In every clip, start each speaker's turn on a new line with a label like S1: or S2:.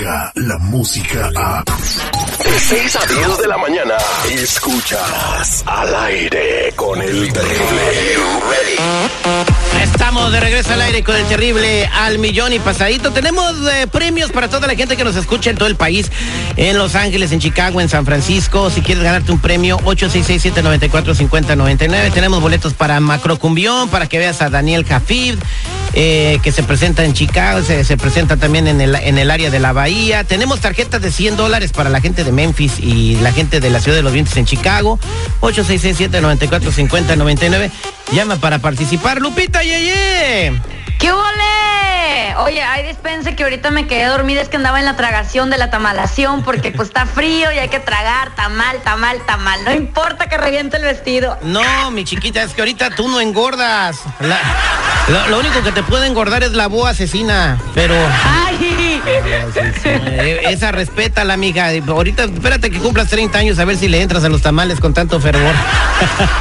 S1: la música a... De 6 a 10 de la mañana, escuchas al aire con el terrible.
S2: Estamos de regreso al aire con el terrible al millón y pasadito. Tenemos eh, premios para toda la gente que nos escucha en todo el país, en Los Ángeles, en Chicago, en San Francisco. Si quieres ganarte un premio, 866-794-5099. Tenemos boletos para Macrocumbión, para que veas a Daniel Jafid, eh, que se presenta en Chicago, se, se presenta también en el, en el área de la Bahía. Tenemos tarjetas de 100 dólares para la gente de Memphis y la gente de la Ciudad de los Vientos en Chicago. 866-794-5099. Llama para participar. Lupita Yeye.
S3: ¡Qué ole! Oye, ay, dispense que ahorita me quedé dormida, es que andaba en la tragación de la tamalación porque pues está frío y hay que tragar, tamal, tamal, tamal. No importa que reviente el vestido.
S2: No, mi chiquita, es que ahorita tú no engordas. La- lo, lo único que te puede engordar es la boa asesina, pero
S3: ¡Ay!
S2: esa respeta la amiga. Ahorita espérate que cumplas 30 años a ver si le entras a los tamales con tanto fervor.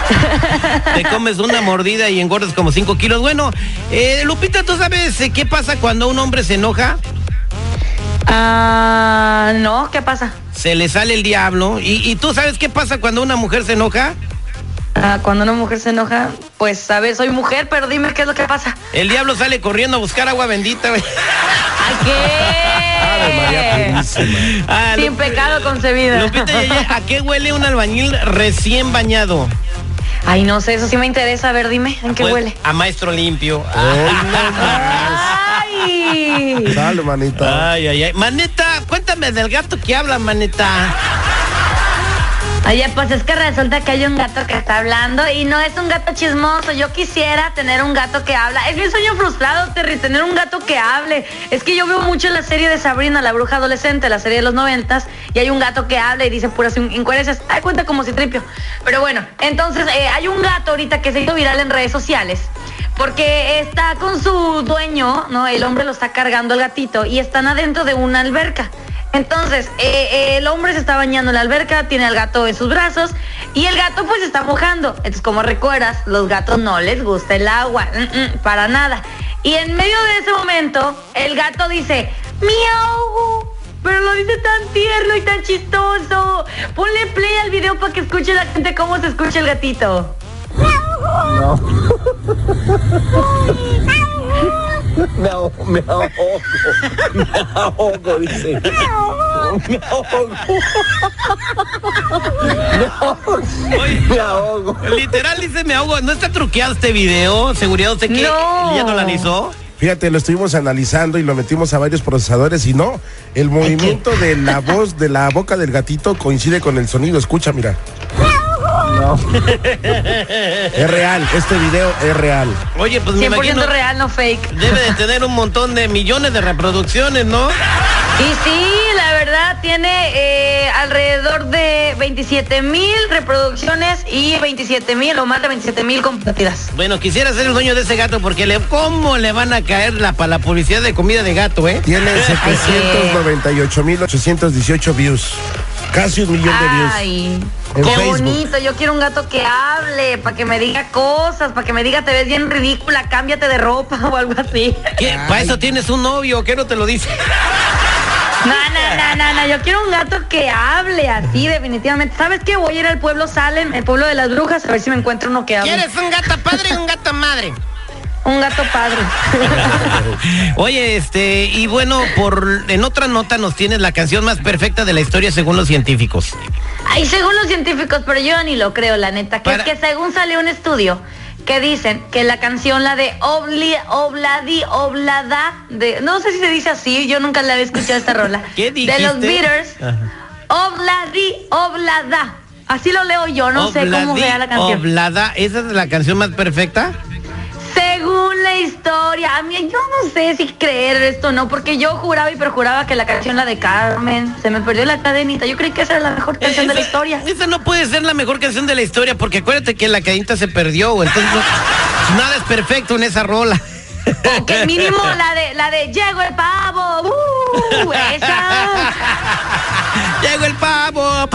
S2: te comes una mordida y engordas como 5 kilos. Bueno, eh, Lupita, ¿tú sabes eh, qué pasa cuando un hombre se enoja?
S3: Ah, no, ¿qué pasa?
S2: Se le sale el diablo. ¿Y, y tú sabes qué pasa cuando una mujer se enoja?
S3: Ah, cuando una mujer se enoja, pues sabes, soy mujer, pero dime qué es lo que pasa.
S2: El diablo sale corriendo a buscar agua bendita. güey.
S3: ¡Ay, qué!
S2: Ah,
S3: Sin
S2: Lup-
S3: pecado concebida.
S2: Lupita, ¿a qué huele un albañil recién bañado?
S3: Ay, no sé, eso sí me interesa. A ver, dime, ¿en qué
S2: Pues,
S3: huele?
S2: A maestro limpio.
S3: ¡Ay!
S4: Dale, manita.
S2: Ay, ay, ay. Maneta, cuéntame del gato que habla, maneta.
S3: Oye, pues es que resulta que hay un gato que está hablando y no es un gato chismoso. Yo quisiera tener un gato que habla. Es mi sueño frustrado, Terry, tener un gato que hable. Es que yo veo mucho la serie de Sabrina, la bruja adolescente, la serie de los noventas, y hay un gato que habla y dice puras in- incoherencias. Ay, cuenta como si tripio. Pero bueno, entonces eh, hay un gato ahorita que se hizo viral en redes sociales. Porque está con su dueño, ¿no? El hombre lo está cargando el gatito y están adentro de una alberca. Entonces, eh, eh, el hombre se está bañando en la alberca, tiene al gato en sus brazos y el gato pues está mojando. Entonces, como recuerdas, los gatos no les gusta el agua, mm, mm, para nada. Y en medio de ese momento, el gato dice, miau. Pero lo dice tan tierno y tan chistoso. Ponle play al video para que escuche la gente cómo se escucha el gatito.
S4: Me ahogo, me ahogo. Me ahogo, dice. Me ahogo.
S2: Oye,
S4: Me ahogo.
S2: literal dice me ahogo. ¿No está truqueado este video? ¿Seguridad usted que
S3: No.
S2: ya no lo analizó?
S4: Fíjate, lo estuvimos analizando y lo metimos a varios procesadores y no, el movimiento de la voz de la boca del gatito coincide con el sonido. Escucha, mira. No. Es real, este video es real.
S2: Oye, pues me
S3: 100%
S2: imagino...
S3: real, no fake.
S2: Debe de tener un montón de millones de reproducciones, ¿no?
S3: Y sí, la verdad tiene eh, alrededor de 27 mil reproducciones y 27 mil o más de 27 mil compartidas.
S2: Bueno, quisiera ser el dueño de ese gato porque le, ¿cómo le van a caer la, para la publicidad de comida de gato, eh?
S4: Tiene 798.818 views. Casi un millón de views.
S3: Ay,
S4: En
S3: qué
S4: Facebook.
S3: bonito. Yo quiero un gato que hable, para que me diga cosas, para que me diga te ves bien ridícula, cámbiate de ropa o algo así.
S2: ¿Qué? ¿Para eso tienes un novio? ¿Qué no te lo dice?
S3: No, no, no, no, no, yo quiero un gato que hable así, definitivamente. ¿Sabes qué? Voy a ir al pueblo Salem, el pueblo de las brujas, a ver si me encuentro uno que hable.
S2: ¿Quieres un gato padre o un gato madre?
S3: Un gato padre.
S2: Oye, este, y bueno, por en otra nota nos tienes la canción más perfecta de la historia según los científicos.
S3: Ay, según los científicos, pero yo ni lo creo, la neta, que
S2: Para-
S3: es que según salió un estudio que dicen que la canción, la de Obli, Obladi, Oblada, de, no sé si se dice así, yo nunca la había escuchado esta rola.
S2: ¿Qué
S3: De los
S2: dijiste?
S3: Beatles. Obladi, Oblada. Así lo leo yo, no sé cómo sea la canción.
S2: Oblada, ¿esa es la canción más perfecta?
S3: Historia, a mí yo no sé si creer esto o no, porque yo juraba y perjuraba que la canción, la de Carmen, se me perdió la cadenita. Yo creí que esa era la mejor canción de la historia.
S2: Esa no puede ser la mejor canción de la historia, porque acuérdate que la cadenita se perdió, entonces no- nada es perfecto en esa rola.
S3: O que mínimo la de la de Llegó el pavo. Uh, esa.
S2: Llegó el pavo.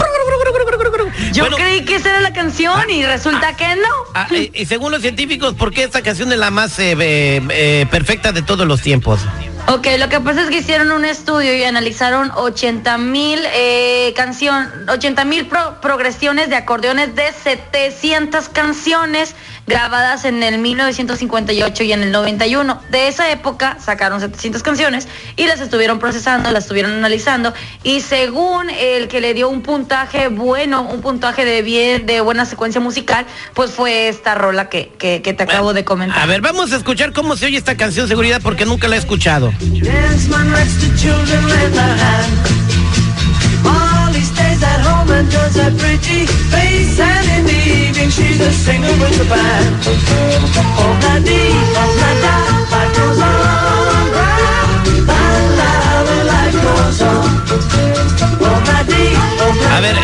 S3: Yo
S2: Bueno,
S3: creí que esa era la canción y resulta que no.
S2: ah, y, y según los científicos, ¿por qué esta canción es la más eh, eh, eh, perfecta de todos los tiempos?
S3: Ok, lo que pasa es que hicieron un estudio y analizaron 80 mil eh, canción, 80 mil progresiones de acordeones de 700 canciones grabadas en el 1958 y en el 91. De esa época sacaron 700 canciones y las estuvieron procesando, las estuvieron analizando y según el que le dio un puntaje bueno, un puntaje de bien, de buena secuencia musical, pues fue esta rola que, que, te acabo de comentar.
S2: A ver, vamos a escuchar cómo se oye esta canción, seguridad, porque nunca la he escuchado. A ver,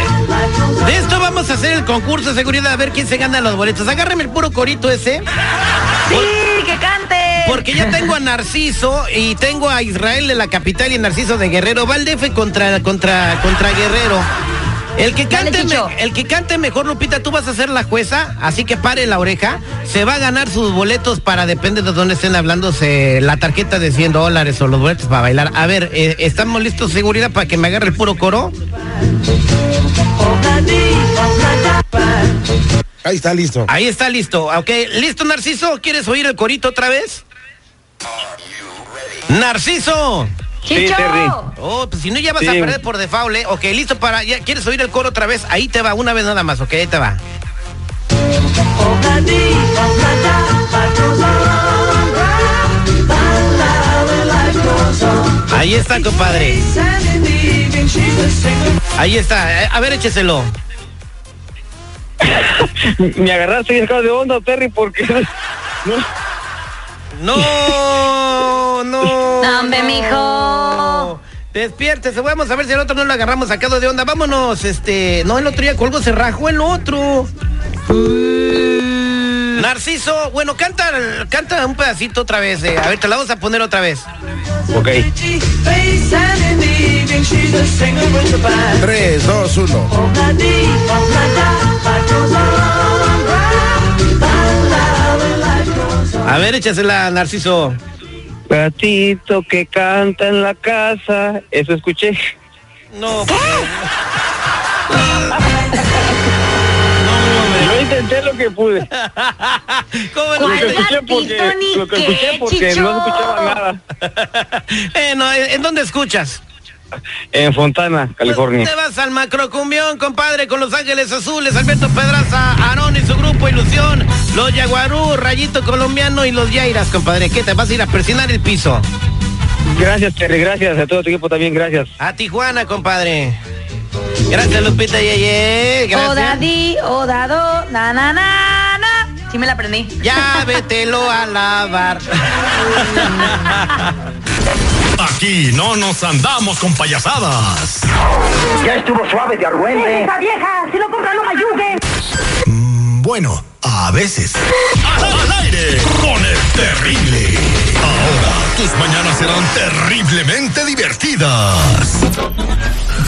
S2: de esto vamos a hacer el concurso de seguridad a ver quién se gana los boletos. Agárreme el puro corito ese.
S3: Sí, que cante.
S2: Porque ya tengo a Narciso y tengo a Israel de la capital y Narciso de Guerrero. Valdefe contra, contra, contra Guerrero. El que, cante el que cante mejor, Lupita, tú vas a ser la jueza, así que pare la oreja. Se va a ganar sus boletos para, depende de dónde estén hablándose, la tarjeta de 100 dólares o los boletos para bailar. A ver, eh, ¿estamos listos, seguridad, para que me agarre el puro coro?
S4: Ahí está listo.
S2: Ahí está listo. Ok, ¿listo, Narciso? ¿Quieres oír el corito otra vez? Narciso.
S3: Sí,
S2: Oh, pues si no ya vas a perder por default, ¿eh? Ok, listo para. Ya, ¿Quieres oír el coro otra vez? Ahí te va, una vez nada más, ok, ahí te va. Ahí está, compadre. Ahí está. Eh, a ver, écheselo.
S5: Me agarraste y de onda, Terry, porque...
S2: No, no.
S3: No, hombre, mijo.
S2: Despiértese, vamos a ver si el otro no lo agarramos sacado de onda. Vámonos, este. No, el otro día colgó, se rajó el otro. Narciso, bueno, canta, canta un pedacito otra vez. a ver, te la vamos a poner otra vez.
S5: Ok.
S4: 3, 2, 1.
S2: A ver, échasela, Narciso.
S5: Gatito que canta en la casa, eso escuché.
S2: No.
S5: Yo intenté lo que pude.
S3: ¿Cómo no? Lo que escuché porque, lo que escuché porque no
S5: escuchaba nada.
S2: eh, no, ¿En dónde escuchas?
S5: En Fontana, California.
S2: Te vas al macrocumbión, compadre, con Los Ángeles Azules, Alberto Pedraza, Aarón y su grupo Ilusión, los Yaguarú, Rayito Colombiano y los Yairas, compadre. ¿Qué te vas a ir a presionar el piso?
S5: Gracias, Terry, gracias. A todo tu equipo también, gracias.
S2: A Tijuana, compadre. Gracias, Lupita Yeye.
S3: Gracias. Odadi, Odado, na, na, na, na. Sí me la aprendí.
S2: Ya vételo a lavar.
S1: Aquí no nos andamos con payasadas.
S6: Ya estuvo suave de argüente.
S3: ¡Esa vieja! ¡Si lo compra, no me ayude!
S1: Mm, bueno, a veces. Al, aire con el terrible. Ahora tus mañanas serán terriblemente divertidas.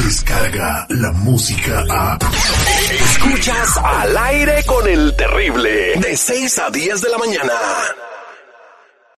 S1: Descarga la música a. Escuchas al aire con el terrible. De 6 a 10 de la mañana.